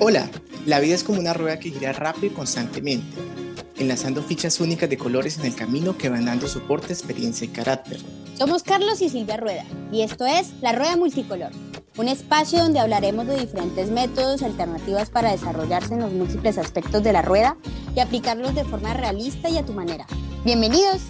Hola, la vida es como una rueda que gira rápido y constantemente, enlazando fichas únicas de colores en el camino que van dando soporte, experiencia y carácter. Somos Carlos y Silvia Rueda, y esto es La Rueda Multicolor, un espacio donde hablaremos de diferentes métodos y alternativas para desarrollarse en los múltiples aspectos de la rueda y aplicarlos de forma realista y a tu manera. Bienvenidos.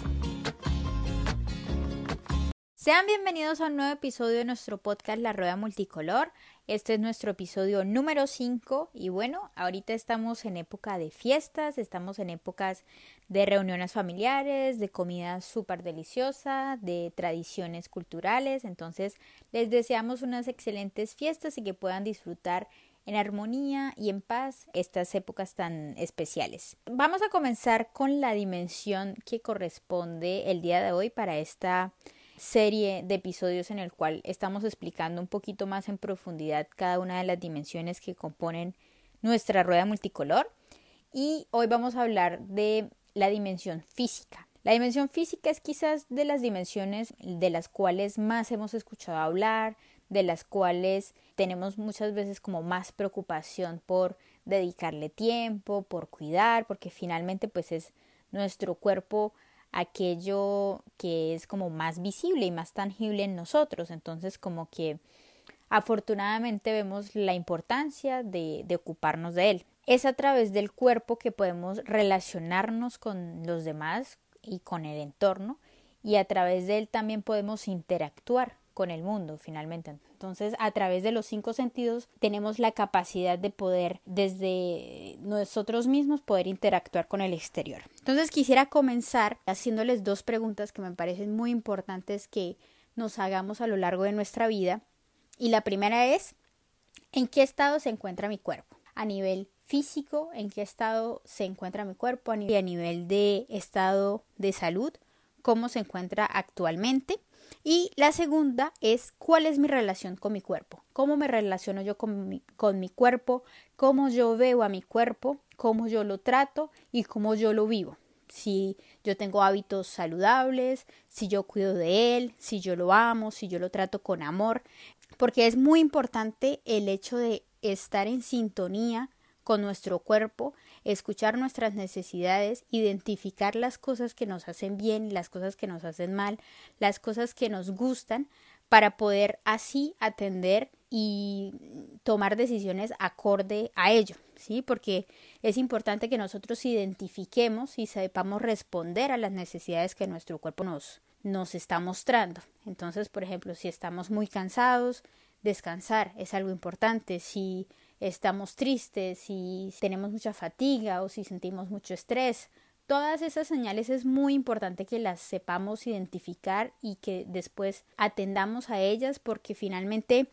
Sean bienvenidos a un nuevo episodio de nuestro podcast La Rueda Multicolor. Este es nuestro episodio número 5 y bueno, ahorita estamos en época de fiestas, estamos en épocas de reuniones familiares, de comida súper deliciosa, de tradiciones culturales, entonces les deseamos unas excelentes fiestas y que puedan disfrutar en armonía y en paz estas épocas tan especiales. Vamos a comenzar con la dimensión que corresponde el día de hoy para esta serie de episodios en el cual estamos explicando un poquito más en profundidad cada una de las dimensiones que componen nuestra rueda multicolor. Y hoy vamos a hablar de la dimensión física. La dimensión física es quizás de las dimensiones de las cuales más hemos escuchado hablar, de las cuales tenemos muchas veces como más preocupación por dedicarle tiempo, por cuidar, porque finalmente pues es nuestro cuerpo aquello que es como más visible y más tangible en nosotros. Entonces como que afortunadamente vemos la importancia de, de ocuparnos de él. Es a través del cuerpo que podemos relacionarnos con los demás y con el entorno y a través de él también podemos interactuar con el mundo finalmente. Entonces, a través de los cinco sentidos tenemos la capacidad de poder desde nosotros mismos poder interactuar con el exterior. Entonces, quisiera comenzar haciéndoles dos preguntas que me parecen muy importantes que nos hagamos a lo largo de nuestra vida. Y la primera es, ¿en qué estado se encuentra mi cuerpo? A nivel físico, ¿en qué estado se encuentra mi cuerpo? A nivel de estado de salud, ¿cómo se encuentra actualmente? Y la segunda es cuál es mi relación con mi cuerpo, cómo me relaciono yo con mi, con mi cuerpo, cómo yo veo a mi cuerpo, cómo yo lo trato y cómo yo lo vivo. Si yo tengo hábitos saludables, si yo cuido de él, si yo lo amo, si yo lo trato con amor, porque es muy importante el hecho de estar en sintonía con nuestro cuerpo, escuchar nuestras necesidades, identificar las cosas que nos hacen bien, las cosas que nos hacen mal, las cosas que nos gustan, para poder así atender y tomar decisiones acorde a ello, ¿sí? Porque es importante que nosotros identifiquemos y sepamos responder a las necesidades que nuestro cuerpo nos, nos está mostrando. Entonces, por ejemplo, si estamos muy cansados, descansar es algo importante. Si estamos tristes, si tenemos mucha fatiga o si sentimos mucho estrés. Todas esas señales es muy importante que las sepamos identificar y que después atendamos a ellas porque finalmente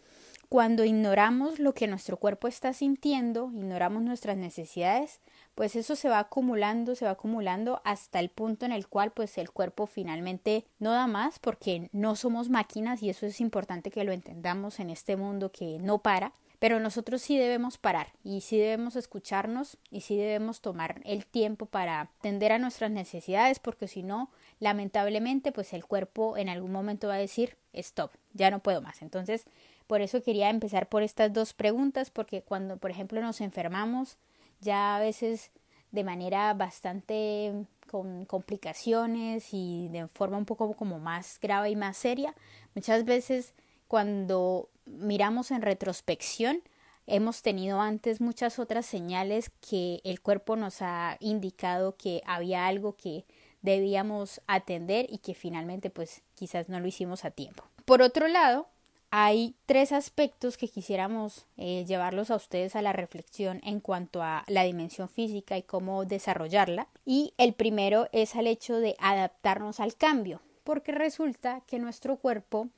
cuando ignoramos lo que nuestro cuerpo está sintiendo, ignoramos nuestras necesidades, pues eso se va acumulando, se va acumulando hasta el punto en el cual pues el cuerpo finalmente no da más porque no somos máquinas y eso es importante que lo entendamos en este mundo que no para pero nosotros sí debemos parar y sí debemos escucharnos y sí debemos tomar el tiempo para atender a nuestras necesidades porque si no, lamentablemente, pues el cuerpo en algún momento va a decir stop, ya no puedo más. Entonces, por eso quería empezar por estas dos preguntas porque cuando, por ejemplo, nos enfermamos, ya a veces de manera bastante con complicaciones y de forma un poco como más grave y más seria, muchas veces cuando miramos en retrospección, hemos tenido antes muchas otras señales que el cuerpo nos ha indicado que había algo que debíamos atender y que finalmente pues quizás no lo hicimos a tiempo. Por otro lado, hay tres aspectos que quisiéramos eh, llevarlos a ustedes a la reflexión en cuanto a la dimensión física y cómo desarrollarla. Y el primero es el hecho de adaptarnos al cambio, porque resulta que nuestro cuerpo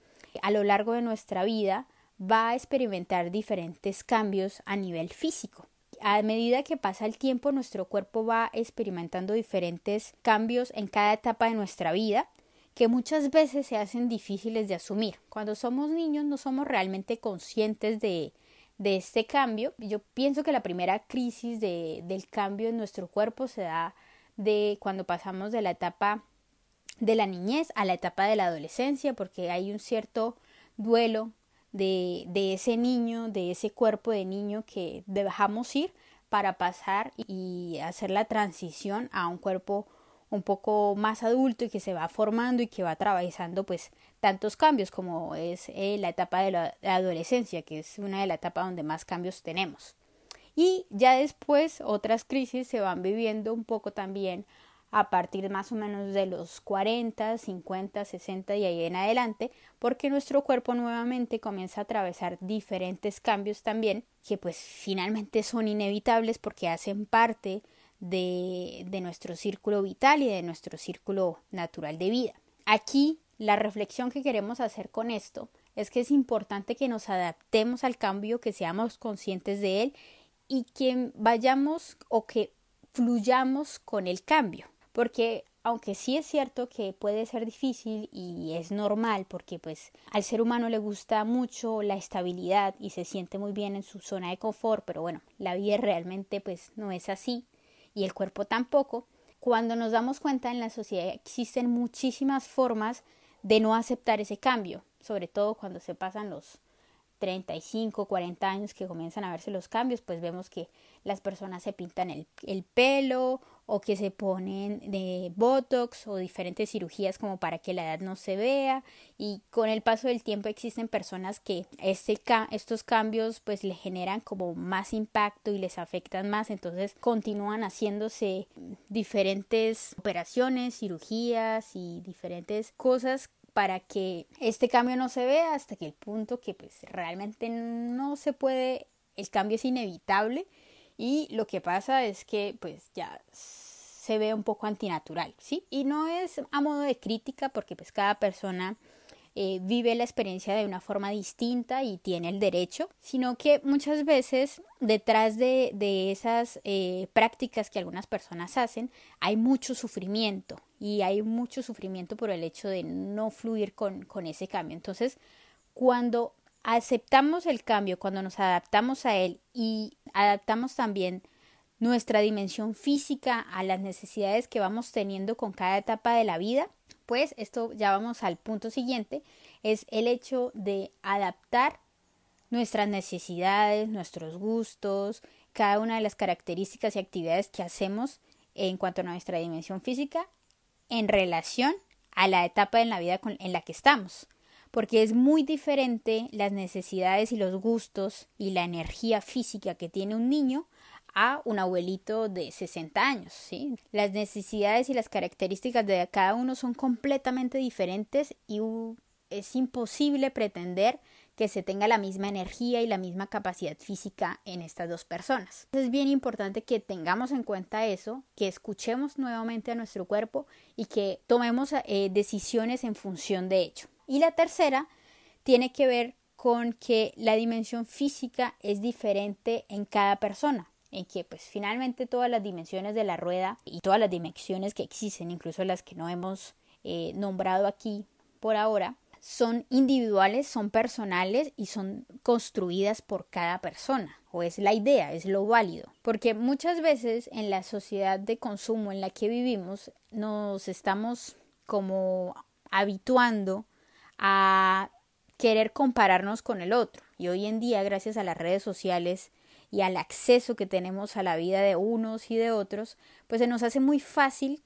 a lo largo de nuestra vida va a experimentar diferentes cambios a nivel físico. A medida que pasa el tiempo, nuestro cuerpo va experimentando diferentes cambios en cada etapa de nuestra vida que muchas veces se hacen difíciles de asumir. Cuando somos niños no somos realmente conscientes de, de este cambio. Yo pienso que la primera crisis de, del cambio en nuestro cuerpo se da de cuando pasamos de la etapa de la niñez a la etapa de la adolescencia, porque hay un cierto duelo de, ese niño, de ese cuerpo de niño que dejamos ir para pasar y hacer la transición a un cuerpo un poco más adulto y que se va formando y que va atravesando pues tantos cambios como es eh, la etapa de la, adolescencia, que es una de las etapas donde más cambios tenemos. Y ya después otras crisis se van viviendo un poco también a partir más o menos de los 40, 50, 60 y ahí en adelante, porque nuestro cuerpo nuevamente comienza a atravesar diferentes cambios también, que pues finalmente son inevitables porque hacen parte de, de nuestro círculo vital y de nuestro círculo natural de vida. Aquí la reflexión que queremos hacer con esto es que es importante que nos adaptemos al cambio, que seamos conscientes de él y que vayamos o que fluyamos con el cambio. Porque aunque sí es cierto que puede ser difícil y es normal porque pues al ser humano le gusta mucho la estabilidad y se siente muy bien en su zona de confort, pero bueno, la vida realmente pues no es así y el cuerpo tampoco, cuando nos damos cuenta en la sociedad existen muchísimas formas de no aceptar ese cambio, sobre todo cuando se pasan los 35, 40 años que comienzan a verse los cambios, pues vemos que las personas se pintan el, el, pelo o que se ponen de botox o diferentes cirugías como para que la edad no se vea. Y con el paso del tiempo existen personas que estos cambios pues le generan como más impacto y les afectan más. Entonces continúan haciéndose diferentes operaciones, cirugías y diferentes cosas para que este cambio no se vea hasta que el punto que pues realmente no se puede, el cambio es inevitable y lo que pasa es que pues ya se ve un poco antinatural, ¿sí? Y no es a modo de crítica porque pues cada persona eh, vive la experiencia de una forma distinta y tiene el derecho, sino que muchas veces detrás de, de esas eh, prácticas que algunas personas hacen hay mucho sufrimiento y hay mucho sufrimiento por el hecho de no fluir con, con ese cambio. Entonces, cuando aceptamos el cambio, cuando nos adaptamos a él y adaptamos también nuestra dimensión física a las necesidades que vamos teniendo con cada etapa de la vida, pues esto ya vamos al punto siguiente, es el hecho de adaptar nuestras necesidades, nuestros gustos, cada una de las características y actividades que hacemos en cuanto a nuestra dimensión física en relación a la etapa en la vida en la que estamos, porque es muy diferente las necesidades y los gustos y la energía física que tiene un niño a un abuelito de 60 años, ¿sí? Las necesidades y las características de cada uno son completamente diferentes y es imposible pretender que se tenga la misma energía y la misma capacidad física en estas dos personas. Es bien importante que tengamos en cuenta eso, que escuchemos nuevamente a nuestro cuerpo y que tomemos eh, decisiones en función de ello. Y la tercera tiene que ver con que la dimensión física es diferente en cada persona en que pues finalmente todas las dimensiones de la rueda y todas las dimensiones que existen, incluso las que no hemos eh, nombrado aquí por ahora, son individuales, son personales y son construidas por cada persona, o es la idea, es lo válido. Porque muchas veces en la sociedad de consumo en la que vivimos nos estamos como habituando a querer compararnos con el otro. Y hoy en día, gracias a las redes sociales y al acceso que tenemos a la vida de unos y de otros, pues se nos hace muy fácil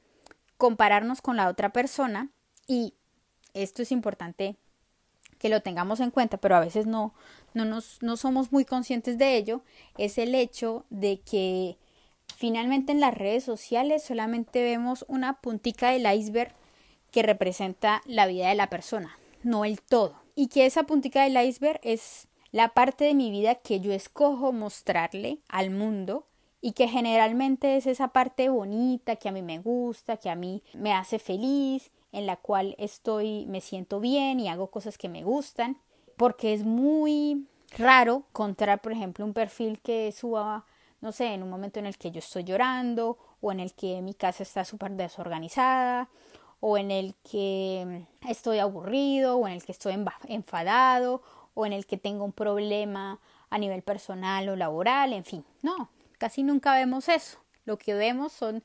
compararnos con la otra persona y esto es importante que lo tengamos en cuenta, pero a veces no, no, nos, no somos muy conscientes de ello, es el hecho de que finalmente en las redes sociales solamente vemos una puntica del iceberg que representa la vida de la persona, no el todo. Y que esa puntica del iceberg es la parte de mi vida que yo escojo mostrarle al mundo y que generalmente es esa parte bonita que a mí me gusta, que a mí me hace feliz en la cual estoy, me siento bien y hago cosas que me gustan, porque es muy raro encontrar, por ejemplo, un perfil que suba, no sé, en un momento en el que yo estoy llorando o en el que mi casa está súper desorganizada o en el que estoy aburrido o en el que estoy enfadado o en el que tengo un problema a nivel personal o laboral, en fin, no, casi nunca vemos eso. Lo que vemos son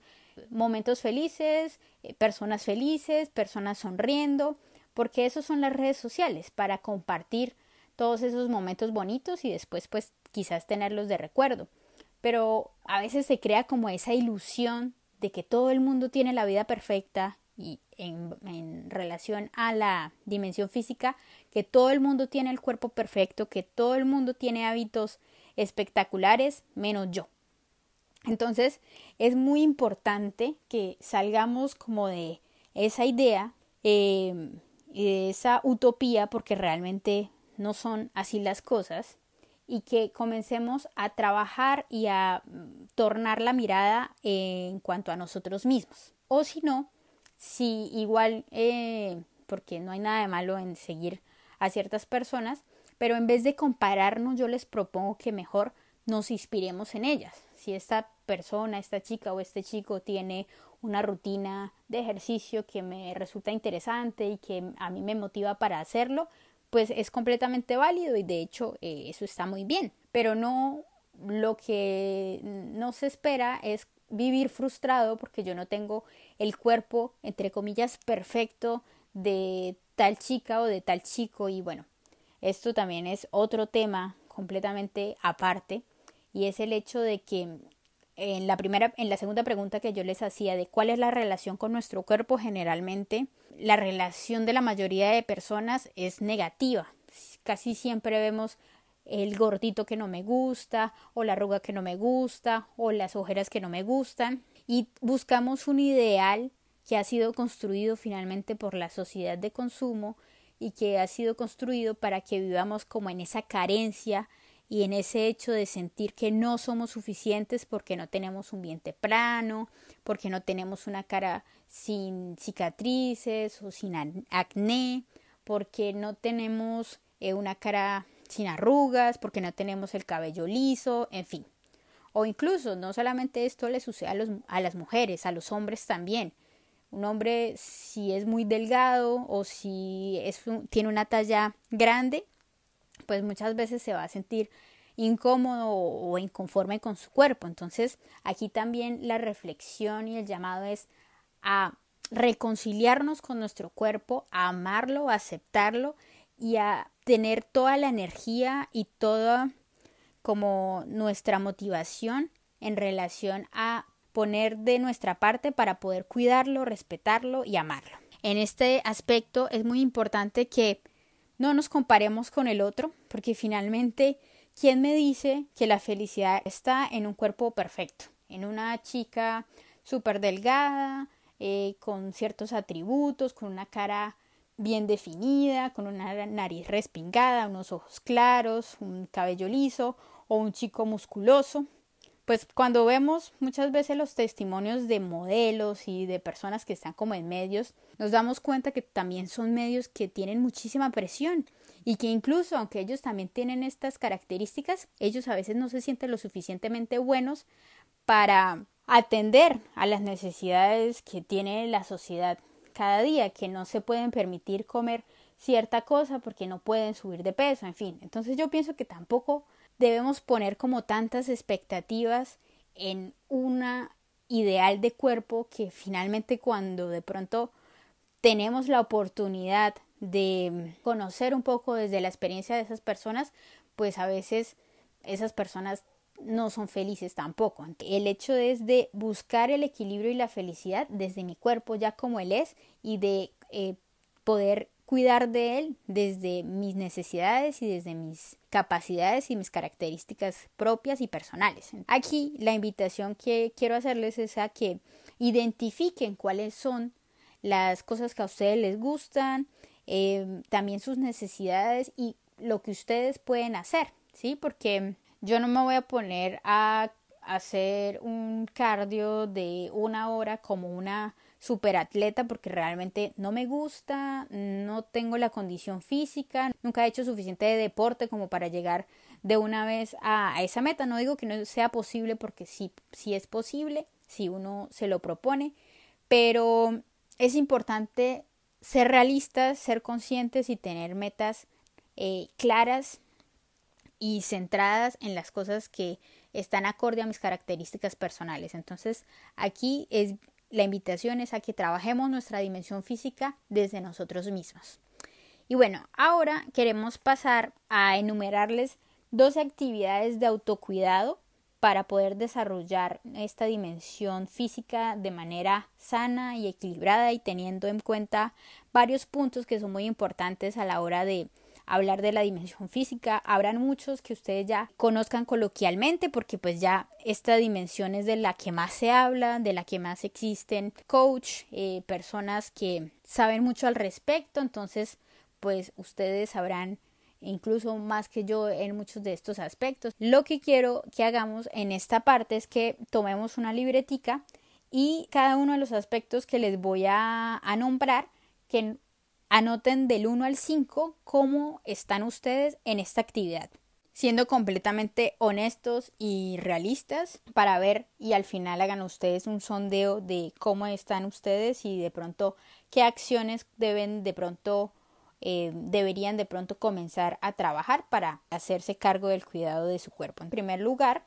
momentos felices, eh, personas felices, personas sonriendo, porque eso son las redes sociales, para compartir todos esos momentos bonitos y después pues quizás tenerlos de recuerdo. Pero a veces se crea como esa ilusión de que todo el mundo tiene la vida perfecta y en, en, relación a la dimensión física, que todo el mundo tiene el cuerpo perfecto, que todo el mundo tiene hábitos espectaculares, menos yo. Entonces es muy importante que salgamos como de esa idea, eh, de esa utopía, porque realmente no son así las cosas, y que comencemos a trabajar y a mm, tornar la mirada en cuanto a nosotros mismos. O si no, si igual, eh, porque no hay nada de malo en seguir a ciertas personas, pero en vez de compararnos, yo les propongo que mejor nos inspiremos en ellas. Si esta persona, esta chica o este chico tiene una rutina de ejercicio que me resulta interesante y que a mí me motiva para hacerlo, pues es completamente válido y de hecho eh, eso está muy bien. Pero no lo que no se espera es vivir frustrado porque yo no tengo el cuerpo, entre comillas, perfecto de tal chica o de tal chico y bueno, esto también es otro tema completamente aparte y es el hecho de que en la primera en la segunda pregunta que yo les hacía de cuál es la relación con nuestro cuerpo generalmente la relación de la mayoría de personas es negativa. Casi siempre vemos el gordito que no me gusta o la arruga que no me gusta o las ojeras que no me gustan y buscamos un ideal que ha sido construido finalmente por la sociedad de consumo y que ha sido construido para que vivamos como en esa carencia y en ese hecho de sentir que no somos suficientes porque no tenemos un vientre plano, porque no tenemos una cara sin cicatrices o sin acné, porque no tenemos eh, una cara sin arrugas, porque no tenemos el cabello liso, en fin. O incluso, no solamente esto le sucede a, los, a las mujeres, a los hombres también. Un hombre si es muy delgado o si tiene una talla grande, pues muchas veces se va a sentir incómodo o inconforme con su cuerpo. Entonces, aquí también la reflexión y el llamado es a reconciliarnos con nuestro cuerpo, a amarlo, a aceptarlo y a tener toda la energía y toda como nuestra motivación en relación a poner de nuestra parte para poder cuidarlo, respetarlo y amarlo. En este aspecto es muy importante que no nos comparemos con el otro, porque finalmente, ¿quién me dice que la felicidad está en un cuerpo perfecto? En una chica súper delgada, eh, con ciertos atributos, con una cara bien definida, con una nariz respingada, unos ojos claros, un cabello liso o un chico musculoso pues cuando vemos muchas veces los testimonios de modelos y de personas que están como en medios, nos damos cuenta que también son medios que tienen muchísima presión y que incluso aunque ellos también tienen estas características, ellos a veces no se sienten lo suficientemente buenos para atender a las necesidades que tiene la sociedad cada día, que no se pueden permitir comer cierta cosa porque no pueden subir de peso, en fin. Entonces yo pienso que tampoco debemos poner como tantas expectativas en una ideal de cuerpo que finalmente cuando de pronto tenemos la oportunidad de conocer un poco desde la experiencia de esas personas, pues a veces esas personas no son felices tampoco. El hecho es de buscar el equilibrio y la felicidad desde mi cuerpo ya como él es y de eh, poder cuidar de él desde mis necesidades y desde mis capacidades y mis características propias y personales. Aquí la invitación que quiero hacerles es a que identifiquen cuáles son las cosas que a ustedes les gustan, eh, también sus necesidades y lo que ustedes pueden hacer, ¿sí? Porque yo no me voy a poner a hacer un cardio de una hora como una atleta porque realmente no me gusta, no tengo la condición física, nunca he hecho suficiente de deporte como para llegar de una vez a, esa meta. No digo que no sea posible porque sí, sí es posible, si uno se lo propone, pero es importante ser realistas, ser conscientes y tener metas eh, claras y centradas en las cosas que están acorde a mis características personales. Entonces, aquí es la invitación es a que trabajemos nuestra dimensión física desde nosotros mismos. Y bueno, ahora queremos pasar a enumerarles dos actividades de autocuidado para poder desarrollar esta dimensión física de manera sana y equilibrada y teniendo en cuenta varios puntos que son muy importantes a la hora de hablar de la dimensión física. Habrán muchos que ustedes ya conozcan coloquialmente porque pues ya esta dimensión es de la que más se habla, de la que más existen coach, eh, personas que saben mucho al respecto, entonces pues ustedes sabrán incluso más que yo en muchos de estos aspectos. Lo que quiero que hagamos en esta parte es que tomemos una libretica y cada uno de los aspectos que les voy a, nombrar, que anoten del 1 al 5 cómo están ustedes en esta actividad siendo completamente honestos y realistas para ver y al final hagan ustedes un sondeo de cómo están ustedes y de pronto qué acciones deben de pronto eh, deberían de pronto comenzar a trabajar para hacerse cargo del cuidado de su cuerpo. En primer lugar,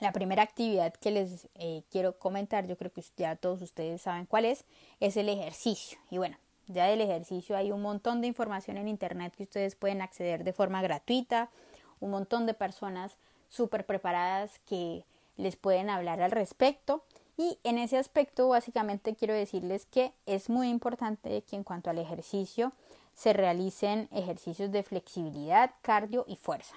la primera actividad que les eh, quiero comentar, yo creo que ya todos ustedes saben cuál es, es el ejercicio. Y bueno, ya del ejercicio hay un montón de información en Internet que ustedes pueden acceder de forma gratuita, un montón de personas súper preparadas que les pueden hablar al respecto. Y en ese aspecto básicamente quiero decirles que es muy importante que en cuanto al ejercicio se realicen ejercicios de flexibilidad, cardio y fuerza.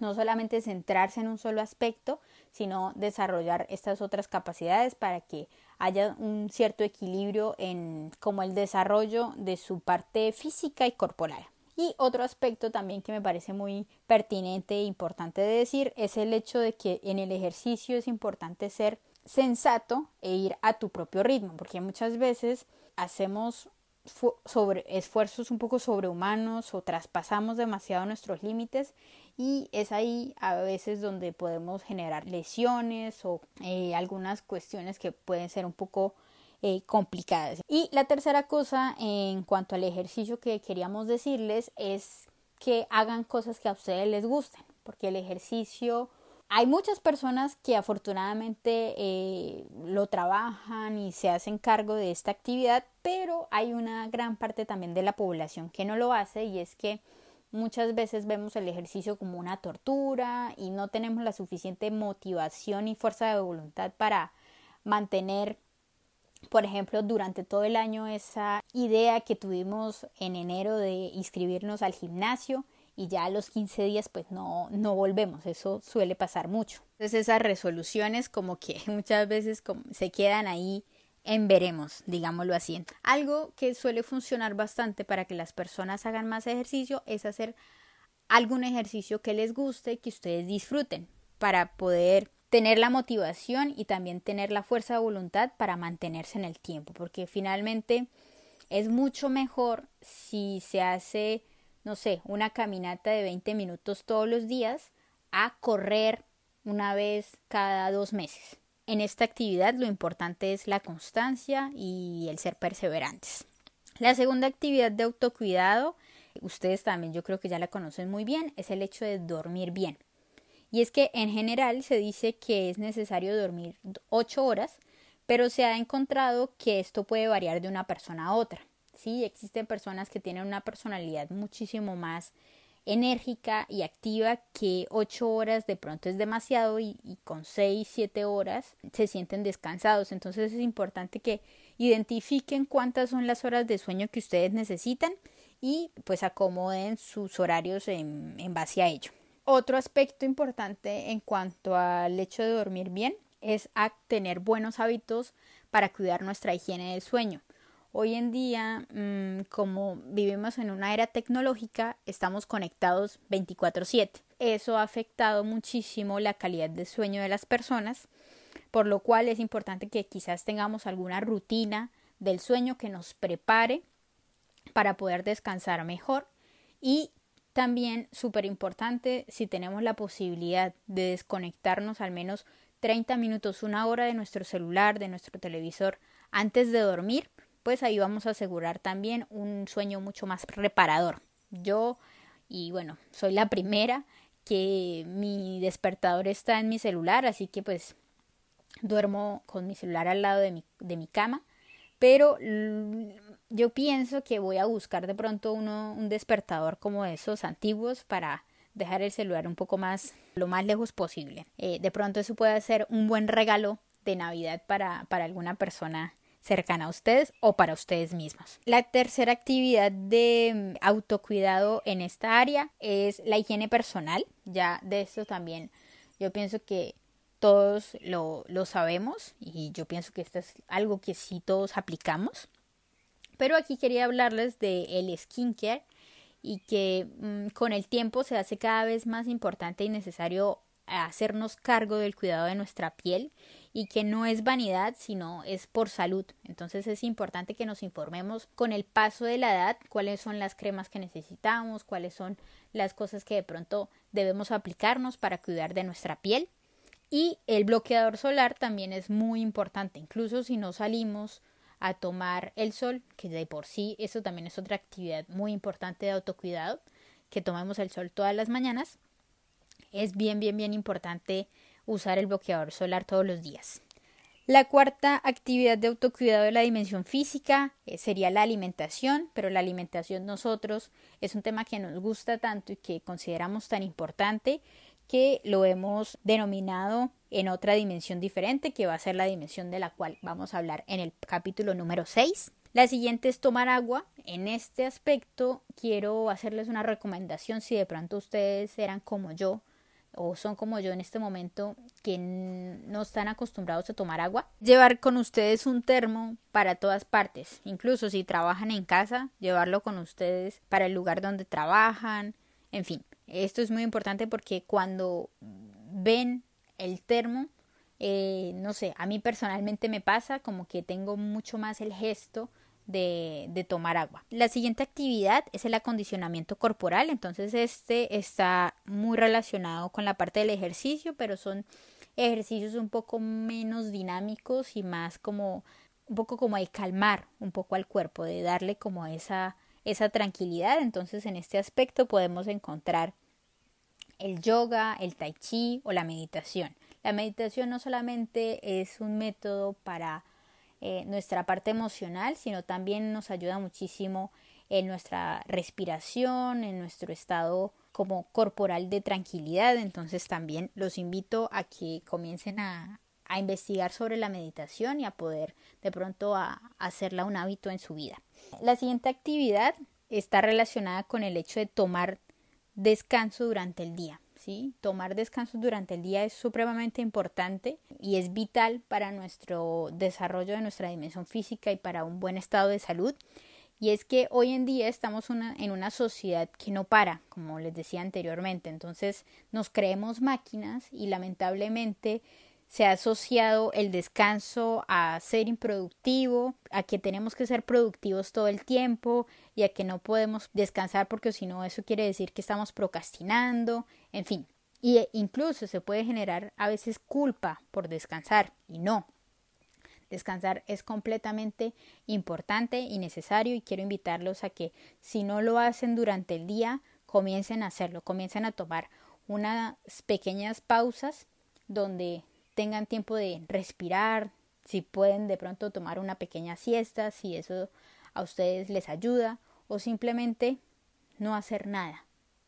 No solamente centrarse en un solo aspecto, sino desarrollar estas otras capacidades para que haya un cierto equilibrio en como el desarrollo de su parte física y corporal. Y otro aspecto también que me parece muy pertinente e importante de decir es el hecho de que en el ejercicio es importante ser sensato e ir a tu propio ritmo, porque muchas veces hacemos sobre esfuerzos un poco sobrehumanos o traspasamos demasiado nuestros límites y es ahí a veces donde podemos generar lesiones o eh, algunas cuestiones que pueden ser un poco eh, complicadas. Y la tercera cosa en cuanto al ejercicio que queríamos decirles es que hagan cosas que a ustedes les gusten, porque el ejercicio hay muchas personas que afortunadamente eh, lo trabajan y se hacen cargo de esta actividad, pero hay una gran parte también de la población que no lo hace y es que muchas veces vemos el ejercicio como una tortura y no tenemos la suficiente motivación y fuerza de voluntad para mantener por ejemplo, durante todo el año esa idea que tuvimos en enero de inscribirnos al gimnasio y ya a los 15 días pues no, no volvemos, eso suele pasar mucho. Entonces esas resoluciones como que muchas veces se quedan ahí en veremos, digámoslo así. Algo que suele funcionar bastante para que las personas hagan más ejercicio es hacer algún ejercicio que les guste, que ustedes disfruten, para poder tener la motivación y también tener la fuerza de voluntad para mantenerse en el tiempo, porque finalmente es mucho mejor si se hace no sé, una caminata de 20 minutos todos los días a correr una vez cada dos meses. En esta actividad lo importante es la constancia y el ser perseverantes. La segunda actividad de autocuidado, ustedes también yo creo que ya la conocen muy bien, es el hecho de dormir bien. Y es que en general se dice que es necesario dormir 8 horas, pero se ha encontrado que esto puede variar de una persona a otra. ¿sí? Existen personas que tienen una personalidad muchísimo más enérgica y activa que ocho horas de pronto es demasiado y, con seis, siete horas se sienten descansados. Entonces es importante que identifiquen cuántas son las horas de sueño que ustedes necesitan y pues acomoden sus horarios en, en base a ello. Otro aspecto importante en cuanto al hecho de dormir bien es tener buenos hábitos para cuidar nuestra higiene del sueño. Hoy en día, mm, como vivimos en una era tecnológica, estamos conectados 24/7. Eso ha afectado muchísimo la calidad de sueño de las personas, por lo cual es importante que quizás tengamos alguna rutina del sueño que nos prepare para poder descansar mejor y también súper importante si tenemos la posibilidad de desconectarnos al menos 30 minutos, una hora de nuestro celular, de nuestro televisor antes de dormir pues ahí vamos a asegurar también un sueño mucho más reparador. Yo, y bueno, soy la primera que mi despertador está en mi celular, así que pues duermo con mi celular al lado de mi, de mi cama pero yo pienso que voy a buscar de pronto uno, un despertador como esos antiguos para dejar el celular un poco más, lo más lejos posible. Eh, de pronto eso puede ser un buen regalo de Navidad para, para alguna persona cercana a ustedes o para ustedes mismos. La tercera actividad de mm, autocuidado en esta área es la higiene personal. Ya de esto también yo pienso que todos lo, lo sabemos y yo pienso que esto es algo que sí todos aplicamos. Pero aquí quería hablarles de el skincare y que mm, con el tiempo se hace cada vez más importante y necesario hacernos cargo del cuidado de nuestra piel y que no es vanidad, sino es por salud. Entonces es importante que nos informemos con el paso de la edad cuáles son las cremas que necesitamos, cuáles son las cosas que de pronto debemos aplicarnos para cuidar de nuestra piel. Y el bloqueador solar también es muy importante, incluso si no salimos a tomar el sol, que de por sí eso también es otra actividad muy importante de autocuidado, que tomemos el sol todas las mañanas. Es bien, bien, bien importante usar el bloqueador solar todos los días. La cuarta actividad de autocuidado de la dimensión física eh, sería la alimentación, pero la alimentación nosotros es un tema que nos gusta tanto y que consideramos tan importante que lo hemos denominado en otra dimensión diferente, que va a ser la dimensión de la cual vamos a hablar en el capítulo número 6. La siguiente es tomar agua. En este aspecto quiero hacerles una recomendación si de pronto ustedes eran como yo o son como yo en este momento que no están acostumbrados a tomar agua, llevar con ustedes un termo para todas partes, incluso si trabajan en casa, llevarlo con ustedes para el lugar donde trabajan, en fin, esto es muy importante porque cuando ven el termo, eh, no sé, a mí personalmente me pasa como que tengo mucho más el gesto de, tomar agua. La siguiente actividad es el acondicionamiento corporal, entonces este está muy relacionado con la parte del ejercicio, pero son ejercicios un poco menos dinámicos y más como un poco como de calmar un poco al cuerpo, de darle como esa esa tranquilidad. Entonces en este aspecto podemos encontrar el yoga, el tai chi o la meditación. La meditación no solamente es un método para eh, nuestra parte emocional, sino también nos ayuda muchísimo en nuestra respiración, en nuestro estado como corporal de tranquilidad. Entonces también los invito a que comiencen a, a investigar sobre la meditación y a poder de pronto a hacerla un hábito en su vida. La siguiente actividad está relacionada con el hecho de tomar descanso durante el día. Tomar descanso durante el día es supremamente importante y es vital para nuestro desarrollo de nuestra dimensión física y para un buen estado de salud. Y es que hoy en día estamos en una sociedad que no para, como les decía anteriormente. Entonces nos creemos máquinas y lamentablemente se ha asociado el descanso a ser improductivo, a que tenemos que ser productivos todo el tiempo y a que no podemos descansar porque si no eso quiere decir que estamos procrastinando, en fin. Y e incluso se puede generar a veces culpa por descansar y no. Descansar es completamente importante y necesario y quiero invitarlos a que si no lo hacen durante el día, comiencen a hacerlo, comiencen a tomar unas pequeñas pausas donde tengan tiempo de respirar, si pueden de pronto tomar una pequeña siesta, si eso a ustedes les ayuda, o simplemente no hacer nada.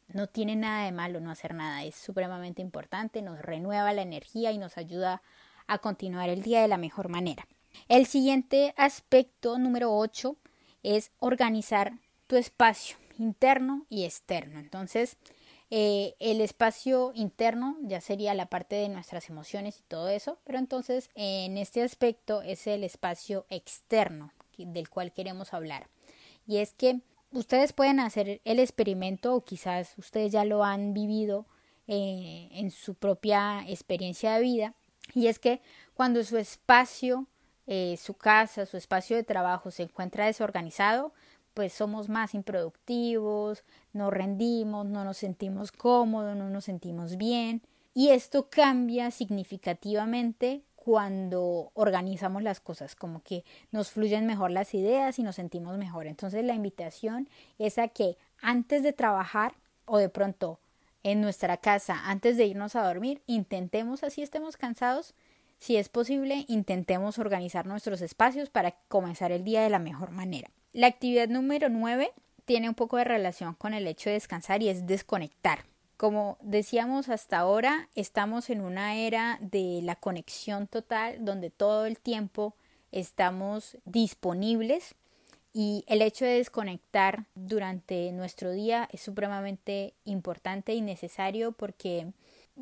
No tiene nada de malo no hacer nada, es supremamente importante, nos renueva la energía y nos ayuda a continuar el día de la mejor manera. El siguiente aspecto, número 8, es organizar tu espacio interno y externo. Entonces, eh, el espacio interno ya sería la parte de nuestras emociones y todo eso, pero entonces en este aspecto es el espacio externo del cual queremos hablar. Y es que ustedes pueden hacer el experimento o quizás ustedes ya lo han vivido eh, en su propia experiencia de vida. Y es que cuando su espacio, eh, su casa, su espacio de trabajo se encuentra desorganizado, pues somos más improductivos, no rendimos, no nos sentimos cómodos, no nos sentimos bien. Y esto cambia significativamente cuando organizamos las cosas, como que nos fluyen mejor las ideas y nos sentimos mejor. Entonces la invitación es a que antes de trabajar o de pronto en nuestra casa, antes de irnos a dormir, intentemos, así estemos cansados, si es posible, intentemos organizar nuestros espacios para comenzar el día de la mejor manera. La actividad número 9 tiene un poco de relación con el hecho de descansar y es desconectar. Como decíamos hasta ahora, estamos en una era de la conexión total donde todo el tiempo estamos disponibles y el hecho de desconectar durante nuestro día es supremamente importante y necesario porque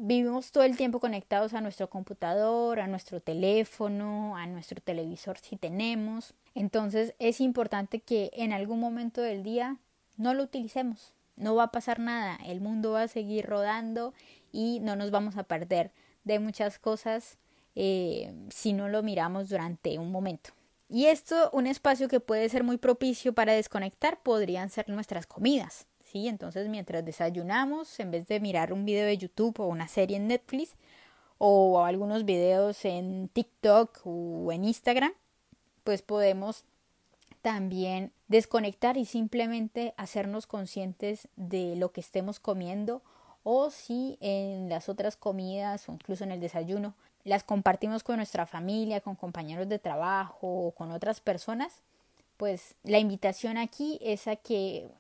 vivimos todo el tiempo conectados a nuestro computador, a nuestro teléfono, a nuestro televisor si tenemos. Entonces es importante que en algún momento del día no lo utilicemos. No va a pasar nada, el mundo va a seguir rodando y no nos vamos a perder de muchas cosas eh, si no lo miramos durante un momento. Y esto, un espacio que puede ser muy propicio para desconectar, podrían ser nuestras comidas. ¿Sí? Entonces, mientras desayunamos, en vez de mirar un video de YouTube o una serie en Netflix, o algunos videos en TikTok o en Instagram, pues podemos también desconectar y simplemente hacernos conscientes de lo que estemos comiendo o si en las otras comidas o incluso en el desayuno las compartimos con nuestra familia, con compañeros de trabajo o con otras personas, pues la invitación aquí es a que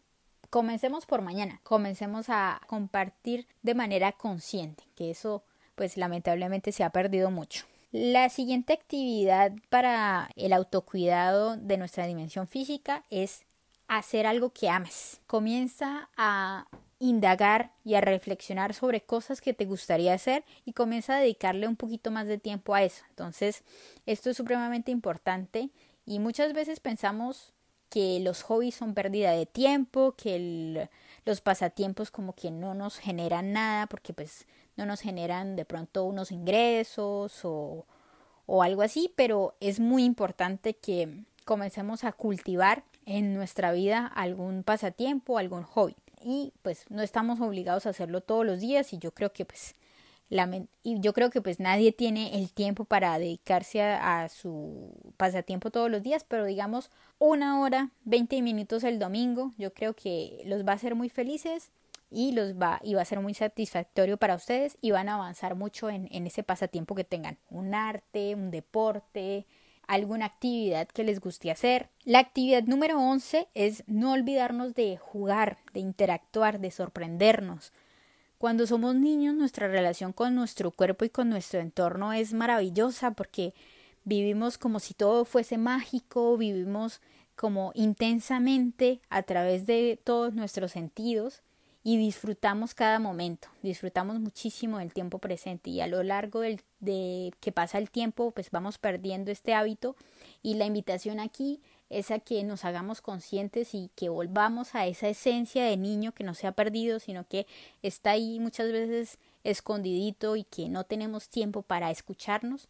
comencemos por mañana, comencemos a compartir de manera consciente, que eso pues lamentablemente se ha perdido mucho. La siguiente actividad para el autocuidado de nuestra dimensión física es hacer algo que ames. Comienza a indagar y a reflexionar sobre cosas que te gustaría hacer y comienza a dedicarle un poquito más de tiempo a eso. Entonces, esto es supremamente importante y muchas veces pensamos que los hobbies son pérdida de tiempo, que los pasatiempos como que no nos generan nada porque pues no nos generan de pronto unos ingresos o, o algo así, pero es muy importante que comencemos a cultivar en nuestra vida algún pasatiempo, algún hobby. Y pues no estamos obligados a hacerlo todos los días y yo creo que pues y yo creo que pues nadie tiene el tiempo para dedicarse a, su pasatiempo todos los días, pero digamos una hora, 20 minutos el domingo, yo creo que los va a hacer muy felices y los va y va a ser muy satisfactorio para ustedes y van a avanzar mucho en, en ese pasatiempo que tengan, un arte, un deporte, alguna actividad que les guste hacer. La actividad número 11 es no olvidarnos de jugar, de interactuar, de sorprendernos. Cuando somos niños nuestra relación con nuestro cuerpo y con nuestro entorno es maravillosa porque vivimos como si todo fuese mágico, vivimos como intensamente a través de todos nuestros sentidos y disfrutamos cada momento, disfrutamos muchísimo del tiempo presente y a lo largo del, de que pasa el tiempo pues vamos perdiendo este hábito y la invitación aquí es a que nos hagamos conscientes y que volvamos a esa esencia de niño que no se ha perdido sino que está ahí muchas veces escondidito y que no tenemos tiempo para escucharnos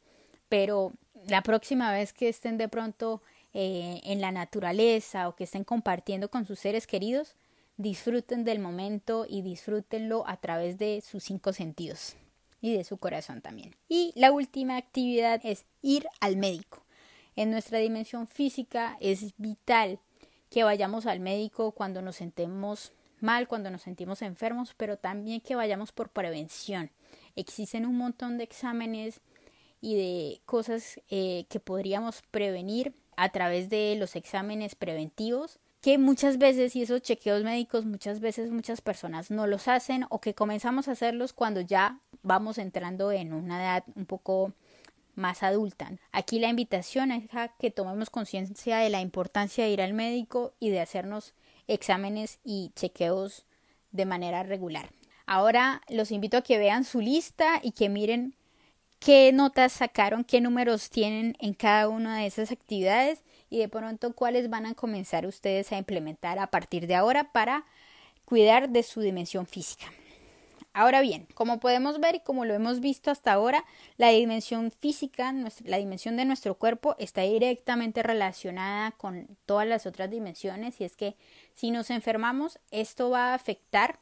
pero la próxima vez que estén de pronto eh, en la naturaleza o que estén compartiendo con sus seres queridos disfruten del momento y disfrútenlo a través de sus cinco sentidos y de su corazón también. Y la última actividad es ir al médico. En nuestra dimensión física es vital que vayamos al médico cuando nos sentemos mal, cuando nos sentimos enfermos, pero también que vayamos por prevención. Existen un montón de exámenes y de cosas eh, que podríamos prevenir a través de los exámenes preventivos que muchas veces y esos chequeos médicos muchas veces muchas personas no los hacen o que comenzamos a hacerlos cuando ya vamos entrando en una edad un poco más adulta. Aquí la invitación es que tomemos conciencia de la importancia de ir al médico y de hacernos exámenes y chequeos de manera regular. Ahora los invito a que vean su lista y que miren qué notas sacaron, qué números tienen en cada una de esas actividades y de pronto cuáles van a comenzar ustedes a implementar a partir de ahora para cuidar de su dimensión física. Ahora bien, como podemos ver y como lo hemos visto hasta ahora, la dimensión física, la dimensión de nuestro cuerpo está directamente relacionada con todas las otras dimensiones y es que si nos enfermamos, esto va a afectar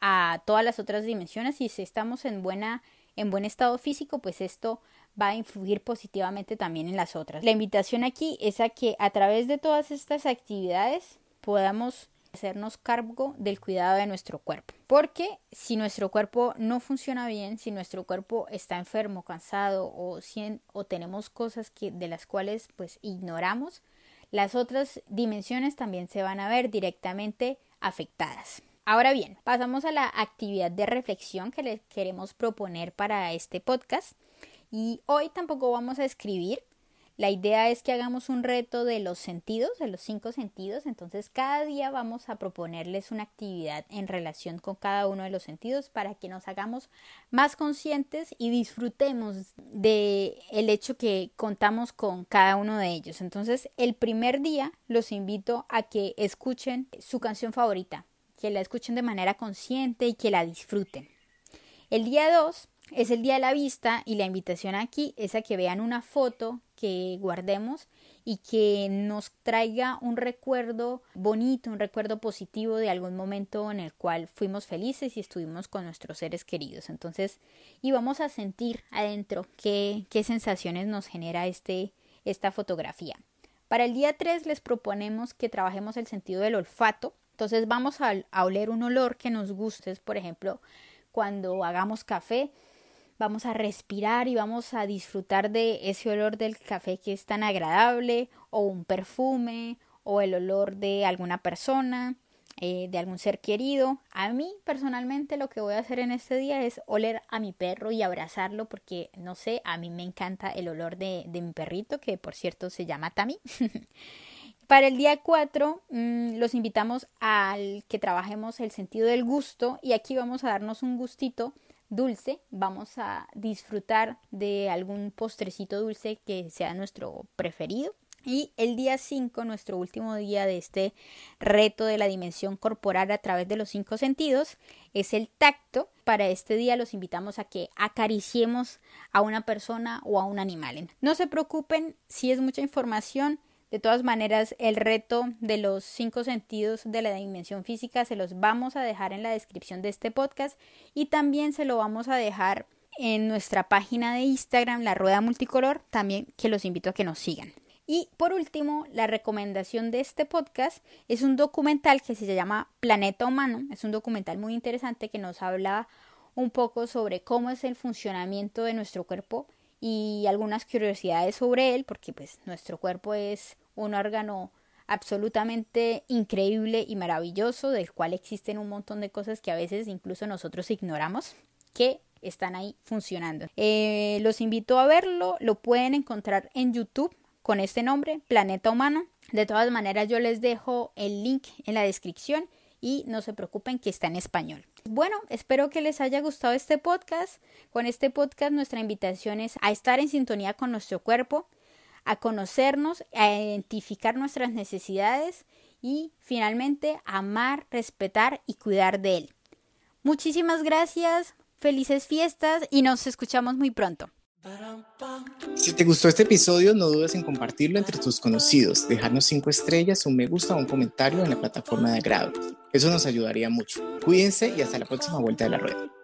a todas las otras dimensiones y si estamos en buena en buen estado físico, pues esto va a influir positivamente también en las otras. La invitación aquí es a que a través de todas estas actividades podamos hacernos cargo del cuidado de nuestro cuerpo. Porque si nuestro cuerpo no funciona bien, si nuestro cuerpo está enfermo, cansado o, o tenemos cosas que, de las cuales pues ignoramos, las otras dimensiones también se van a ver directamente afectadas. Ahora bien, pasamos a la actividad de reflexión que les queremos proponer para este podcast. Y hoy tampoco vamos a escribir, la idea es que hagamos un reto de los sentidos, de los cinco sentidos. Entonces, cada día vamos a proponerles una actividad en relación con cada uno de los sentidos para que nos hagamos más conscientes y disfrutemos de el hecho que contamos con cada uno de ellos. Entonces, el primer día los invito a que escuchen su canción favorita, que la escuchen de manera consciente y que la disfruten. El día 2 es el día de la vista y la invitación aquí es a que vean una foto que guardemos y que nos traiga un recuerdo bonito, un recuerdo positivo de algún momento en el cual fuimos felices y estuvimos con nuestros seres queridos. Entonces, y vamos a sentir adentro qué, qué sensaciones nos genera este, esta fotografía. Para el día 3 les proponemos que trabajemos el sentido del olfato. Entonces vamos a, a oler un olor que nos guste, por ejemplo, cuando hagamos café, vamos a respirar y vamos a disfrutar de ese olor del café que es tan agradable o un perfume o el olor de alguna persona, eh, de algún ser querido. A mí personalmente lo que voy a hacer en este día es oler a mi perro y abrazarlo porque no sé, a mí me encanta el olor de, mi perrito que por cierto se llama Tami. Para el día 4 mm, los invitamos al que trabajemos el sentido del gusto y aquí vamos a darnos un gustito dulce, vamos a disfrutar de algún postrecito dulce que sea nuestro preferido. Y el día 5, nuestro último día de este reto de la dimensión corporal a través de los cinco sentidos, es el tacto. Para este día los invitamos a que acariciemos a una persona o a un animal. No se preocupen si es mucha información, de todas maneras, el reto de los cinco sentidos de la dimensión física se los vamos a dejar en la descripción de este podcast y también se lo vamos a dejar en nuestra página de Instagram, la rueda multicolor, también que los invito a que nos sigan. Y por último, la recomendación de este podcast es un documental que se llama Planeta Humano. Es un documental muy interesante que nos habla un poco sobre cómo es el funcionamiento de nuestro cuerpo y algunas curiosidades sobre él, porque pues nuestro cuerpo es un órgano absolutamente increíble y maravilloso, del cual existen un montón de cosas que a veces incluso nosotros ignoramos, que están ahí funcionando. Eh, los invito a verlo, lo pueden encontrar en YouTube con este nombre, Planeta Humano. De todas maneras, yo les dejo el link en la descripción y no se preocupen que está en español. Bueno, espero que les haya gustado este podcast. Con este podcast nuestra invitación es a estar en sintonía con nuestro cuerpo, a conocernos, a identificar nuestras necesidades y finalmente amar, respetar y cuidar de él. Muchísimas gracias, felices fiestas y nos escuchamos muy pronto. Si te gustó este episodio, no dudes en compartirlo entre tus conocidos, dejarnos 5 estrellas, un me gusta o un comentario en la plataforma de agrado. Eso nos ayudaría mucho. Cuídense y hasta la próxima vuelta de la rueda.